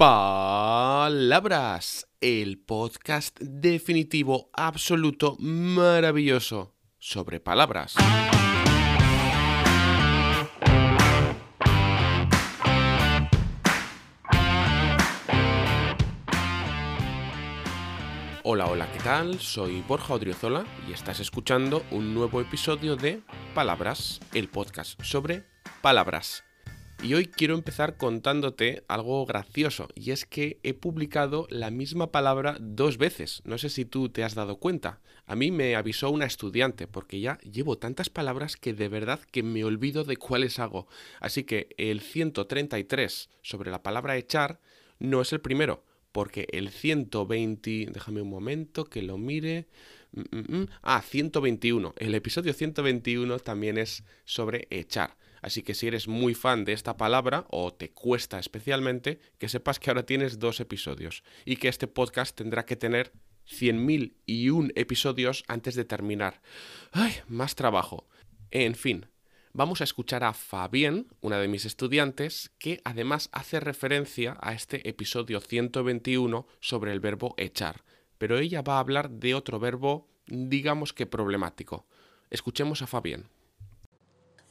Palabras, el podcast definitivo, absoluto, maravilloso sobre palabras. Hola, hola, ¿qué tal? Soy Borja Odriozola y estás escuchando un nuevo episodio de Palabras, el podcast sobre palabras. Y hoy quiero empezar contándote algo gracioso, y es que he publicado la misma palabra dos veces. No sé si tú te has dado cuenta. A mí me avisó una estudiante, porque ya llevo tantas palabras que de verdad que me olvido de cuáles hago. Así que el 133 sobre la palabra echar no es el primero, porque el 120... Déjame un momento que lo mire. Mm, mm, mm. Ah, 121. El episodio 121 también es sobre echar. Así que si eres muy fan de esta palabra o te cuesta especialmente, que sepas que ahora tienes dos episodios y que este podcast tendrá que tener 100.000 y un episodios antes de terminar. ¡Ay! Más trabajo. En fin, vamos a escuchar a Fabien, una de mis estudiantes, que además hace referencia a este episodio 121 sobre el verbo echar, pero ella va a hablar de otro verbo, digamos que problemático. Escuchemos a Fabien.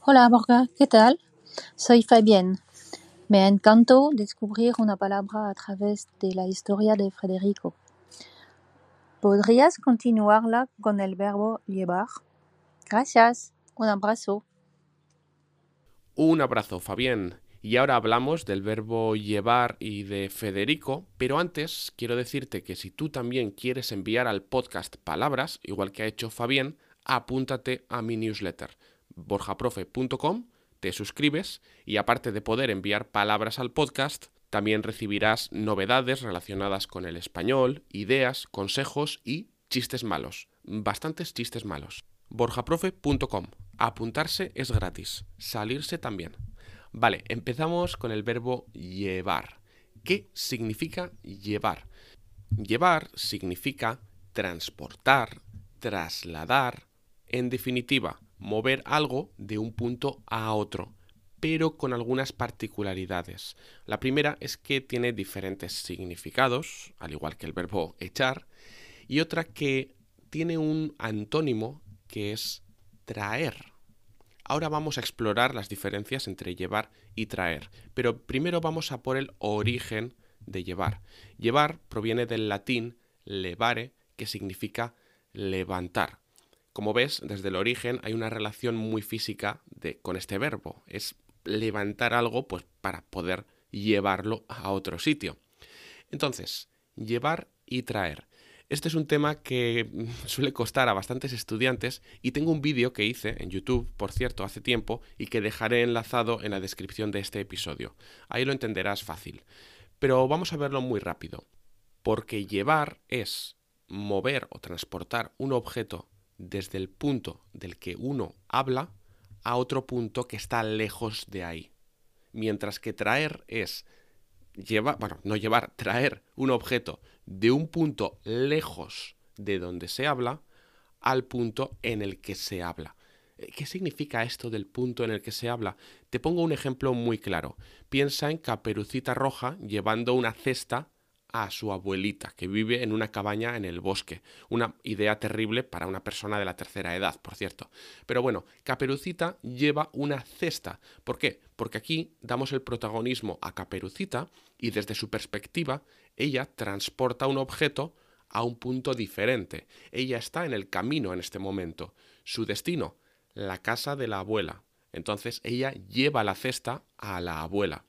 Hola Borja, ¿qué tal? Soy Fabienne. Me encantó descubrir una palabra a través de la historia de Federico. ¿Podrías continuarla con el verbo llevar? Gracias. Un abrazo. Un abrazo, Fabienne. Y ahora hablamos del verbo llevar y de Federico, pero antes quiero decirte que si tú también quieres enviar al podcast palabras, igual que ha hecho Fabienne, apúntate a mi newsletter borjaprofe.com, te suscribes y aparte de poder enviar palabras al podcast, también recibirás novedades relacionadas con el español, ideas, consejos y chistes malos. Bastantes chistes malos. borjaprofe.com. Apuntarse es gratis. Salirse también. Vale, empezamos con el verbo llevar. ¿Qué significa llevar? Llevar significa transportar, trasladar, en definitiva, mover algo de un punto a otro, pero con algunas particularidades. La primera es que tiene diferentes significados, al igual que el verbo echar, y otra que tiene un antónimo que es traer. Ahora vamos a explorar las diferencias entre llevar y traer, pero primero vamos a por el origen de llevar. Llevar proviene del latín levare, que significa levantar. Como ves, desde el origen hay una relación muy física con este verbo. Es levantar algo pues, para poder llevarlo a otro sitio. Entonces, llevar y traer. Este es un tema que suele costar a bastantes estudiantes y tengo un vídeo que hice en YouTube, por cierto, hace tiempo y que dejaré enlazado en la descripción de este episodio. Ahí lo entenderás fácil. Pero vamos a verlo muy rápido. Porque llevar es mover o transportar un objeto desde el punto del que uno habla a otro punto que está lejos de ahí. Mientras que traer es llevar, bueno, no llevar, traer un objeto de un punto lejos de donde se habla al punto en el que se habla. ¿Qué significa esto del punto en el que se habla? Te pongo un ejemplo muy claro. Piensa en Caperucita Roja llevando una cesta a su abuelita, que vive en una cabaña en el bosque. Una idea terrible para una persona de la tercera edad, por cierto. Pero bueno, Caperucita lleva una cesta. ¿Por qué? Porque aquí damos el protagonismo a Caperucita y desde su perspectiva, ella transporta un objeto a un punto diferente. Ella está en el camino en este momento. Su destino, la casa de la abuela. Entonces ella lleva la cesta a la abuela.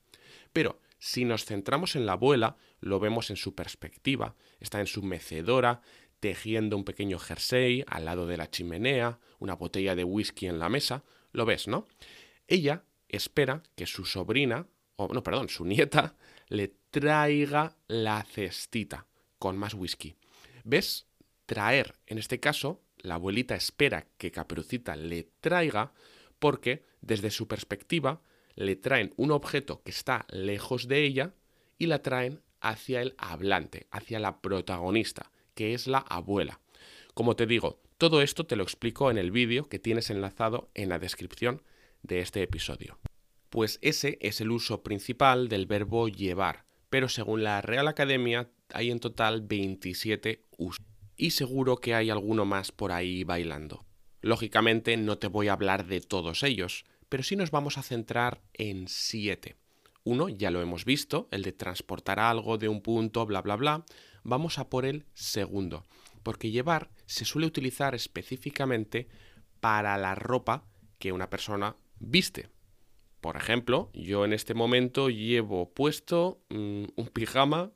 Pero si nos centramos en la abuela, lo vemos en su perspectiva. Está en su mecedora, tejiendo un pequeño jersey al lado de la chimenea, una botella de whisky en la mesa. Lo ves, ¿no? Ella espera que su sobrina, o no, perdón, su nieta, le traiga la cestita con más whisky. ¿Ves? Traer, en este caso, la abuelita espera que Caperucita le traiga porque, desde su perspectiva, le traen un objeto que está lejos de ella y la traen hacia el hablante, hacia la protagonista, que es la abuela. Como te digo, todo esto te lo explico en el vídeo que tienes enlazado en la descripción de este episodio. Pues ese es el uso principal del verbo llevar, pero según la Real Academia hay en total 27 usos. Y seguro que hay alguno más por ahí bailando. Lógicamente no te voy a hablar de todos ellos, pero sí nos vamos a centrar en 7. Uno ya lo hemos visto, el de transportar algo de un punto, bla, bla, bla. Vamos a por el segundo, porque llevar se suele utilizar específicamente para la ropa que una persona viste. Por ejemplo, yo en este momento llevo puesto mm, un pijama,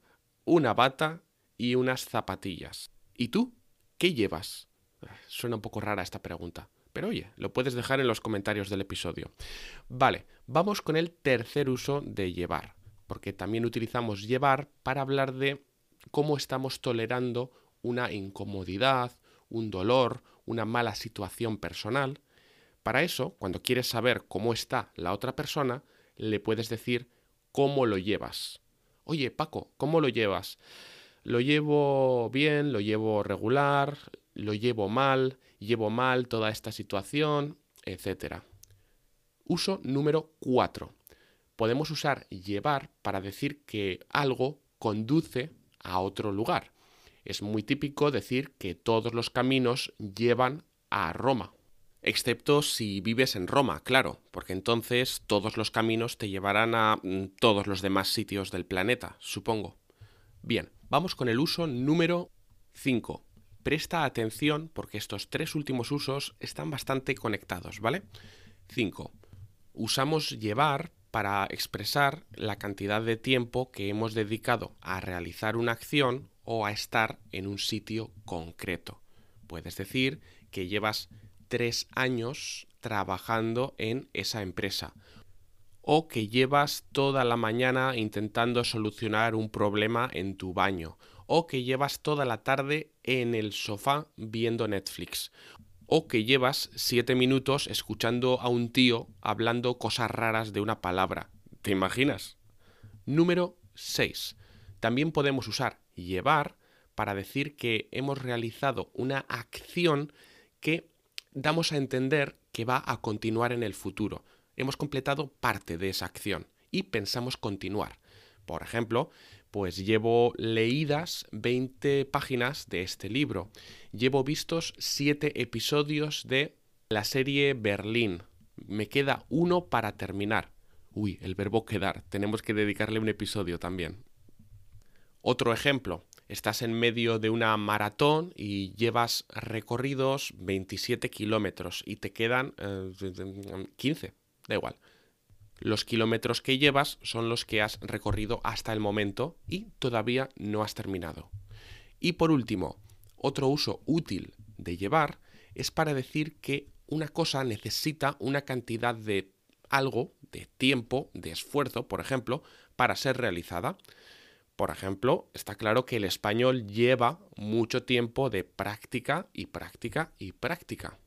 una bata y unas zapatillas. ¿Y tú? ¿Qué llevas? Suena un poco rara esta pregunta. Pero oye, lo puedes dejar en los comentarios del episodio. Vale, vamos con el tercer uso de llevar, porque también utilizamos llevar para hablar de cómo estamos tolerando una incomodidad, un dolor, una mala situación personal. Para eso, cuando quieres saber cómo está la otra persona, le puedes decir cómo lo llevas. Oye, Paco, ¿cómo lo llevas? Lo llevo bien, lo llevo regular, lo llevo mal, llevo mal toda esta situación, etc. Uso número 4. Podemos usar llevar para decir que algo conduce a otro lugar. Es muy típico decir que todos los caminos llevan a Roma. Excepto si vives en Roma, claro, porque entonces todos los caminos te llevarán a mm, todos los demás sitios del planeta, supongo. Bien, vamos con el uso número 5. Presta atención porque estos tres últimos usos están bastante conectados, ¿vale? 5. Usamos llevar para expresar la cantidad de tiempo que hemos dedicado a realizar una acción o a estar en un sitio concreto. Puedes decir que llevas tres años trabajando en esa empresa o que llevas toda la mañana intentando solucionar un problema en tu baño o que llevas toda la tarde en el sofá viendo Netflix, o que llevas siete minutos escuchando a un tío hablando cosas raras de una palabra. ¿Te imaginas? Número 6. También podemos usar llevar para decir que hemos realizado una acción que damos a entender que va a continuar en el futuro. Hemos completado parte de esa acción y pensamos continuar. Por ejemplo, pues llevo leídas 20 páginas de este libro. Llevo vistos 7 episodios de la serie Berlín. Me queda uno para terminar. Uy, el verbo quedar. Tenemos que dedicarle un episodio también. Otro ejemplo. Estás en medio de una maratón y llevas recorridos 27 kilómetros y te quedan 15. Eh, da igual. Los kilómetros que llevas son los que has recorrido hasta el momento y todavía no has terminado. Y por último, otro uso útil de llevar es para decir que una cosa necesita una cantidad de algo, de tiempo, de esfuerzo, por ejemplo, para ser realizada. Por ejemplo, está claro que el español lleva mucho tiempo de práctica y práctica y práctica.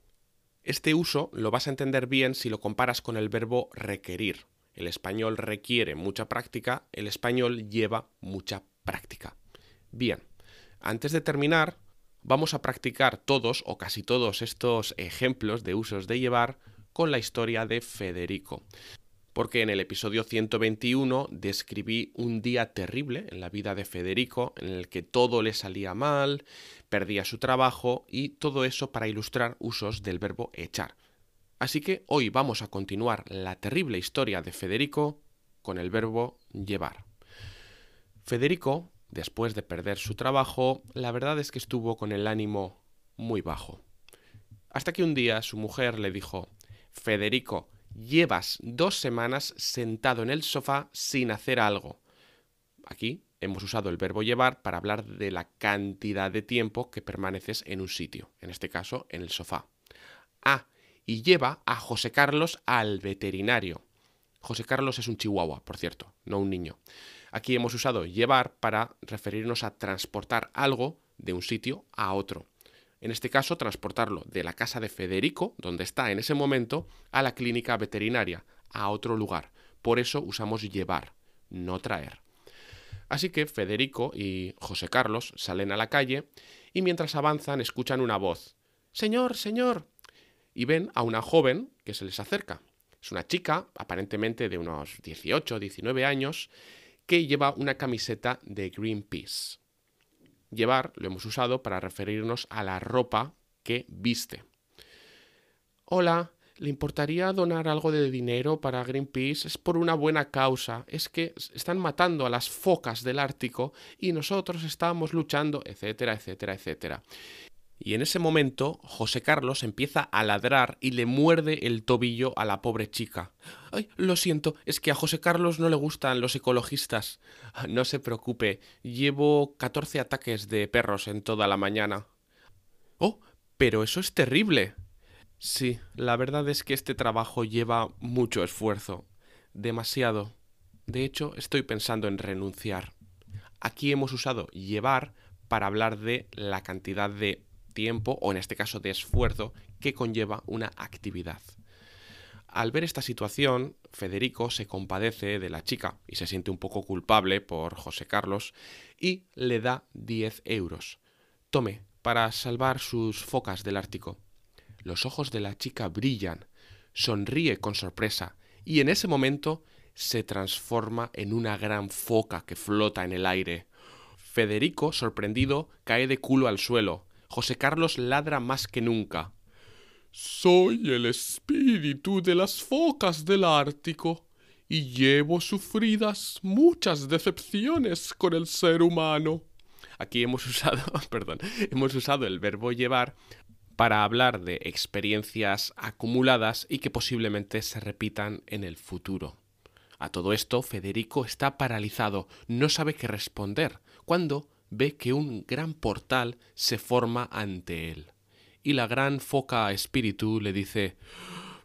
Este uso lo vas a entender bien si lo comparas con el verbo requerir. El español requiere mucha práctica, el español lleva mucha práctica. Bien, antes de terminar, vamos a practicar todos o casi todos estos ejemplos de usos de llevar con la historia de Federico. Porque en el episodio 121 describí un día terrible en la vida de Federico, en el que todo le salía mal, perdía su trabajo y todo eso para ilustrar usos del verbo echar. Así que hoy vamos a continuar la terrible historia de Federico con el verbo llevar. Federico, después de perder su trabajo, la verdad es que estuvo con el ánimo muy bajo. Hasta que un día su mujer le dijo, Federico, llevas dos semanas sentado en el sofá sin hacer algo. Aquí hemos usado el verbo llevar para hablar de la cantidad de tiempo que permaneces en un sitio, en este caso en el sofá. Ah, y lleva a José Carlos al veterinario. José Carlos es un chihuahua, por cierto, no un niño. Aquí hemos usado llevar para referirnos a transportar algo de un sitio a otro. En este caso, transportarlo de la casa de Federico, donde está en ese momento, a la clínica veterinaria, a otro lugar. Por eso usamos llevar, no traer. Así que Federico y José Carlos salen a la calle y mientras avanzan escuchan una voz. Señor, señor. Y ven a una joven que se les acerca. Es una chica, aparentemente de unos 18, 19 años, que lleva una camiseta de Greenpeace. Llevar lo hemos usado para referirnos a la ropa que viste. Hola, ¿le importaría donar algo de dinero para Greenpeace? Es por una buena causa. Es que están matando a las focas del Ártico y nosotros estamos luchando, etcétera, etcétera, etcétera. Y en ese momento, José Carlos empieza a ladrar y le muerde el tobillo a la pobre chica. Ay, lo siento, es que a José Carlos no le gustan los ecologistas. No se preocupe, llevo 14 ataques de perros en toda la mañana. Oh, pero eso es terrible. Sí, la verdad es que este trabajo lleva mucho esfuerzo. Demasiado. De hecho, estoy pensando en renunciar. Aquí hemos usado llevar para hablar de la cantidad de tiempo, o en este caso de esfuerzo, que conlleva una actividad. Al ver esta situación, Federico se compadece de la chica y se siente un poco culpable por José Carlos y le da 10 euros. Tome, para salvar sus focas del Ártico. Los ojos de la chica brillan, sonríe con sorpresa y en ese momento se transforma en una gran foca que flota en el aire. Federico, sorprendido, cae de culo al suelo. José Carlos ladra más que nunca. Soy el espíritu de las focas del Ártico y llevo sufridas muchas decepciones con el ser humano. Aquí hemos usado, perdón, hemos usado el verbo llevar para hablar de experiencias acumuladas y que posiblemente se repitan en el futuro. A todo esto, Federico está paralizado, no sabe qué responder, cuando ve que un gran portal se forma ante él. Y la gran foca espíritu le dice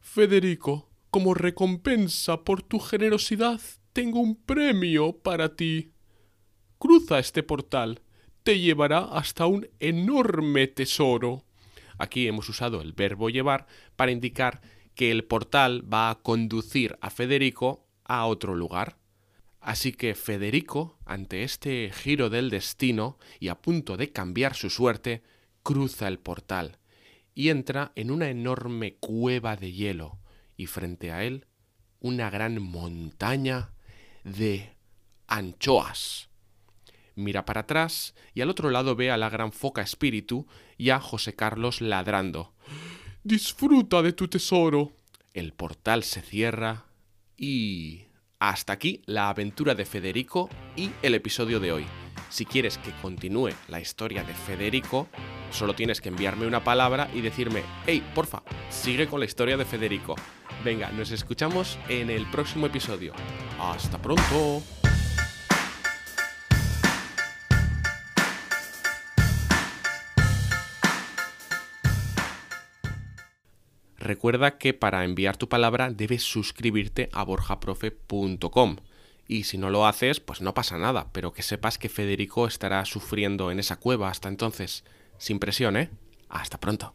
Federico, como recompensa por tu generosidad, tengo un premio para ti. Cruza este portal, te llevará hasta un enorme tesoro. Aquí hemos usado el verbo llevar para indicar que el portal va a conducir a Federico a otro lugar. Así que Federico, ante este giro del destino y a punto de cambiar su suerte, cruza el portal y entra en una enorme cueva de hielo y frente a él una gran montaña de anchoas mira para atrás y al otro lado ve a la gran foca espíritu y a José Carlos ladrando. Disfruta de tu tesoro. El portal se cierra y... Hasta aquí la aventura de Federico y el episodio de hoy. Si quieres que continúe la historia de Federico, solo tienes que enviarme una palabra y decirme, hey, porfa, sigue con la historia de Federico. Venga, nos escuchamos en el próximo episodio. Hasta pronto. Recuerda que para enviar tu palabra debes suscribirte a borjaprofe.com. Y si no lo haces, pues no pasa nada, pero que sepas que Federico estará sufriendo en esa cueva hasta entonces. Sin presión, ¿eh? Hasta pronto.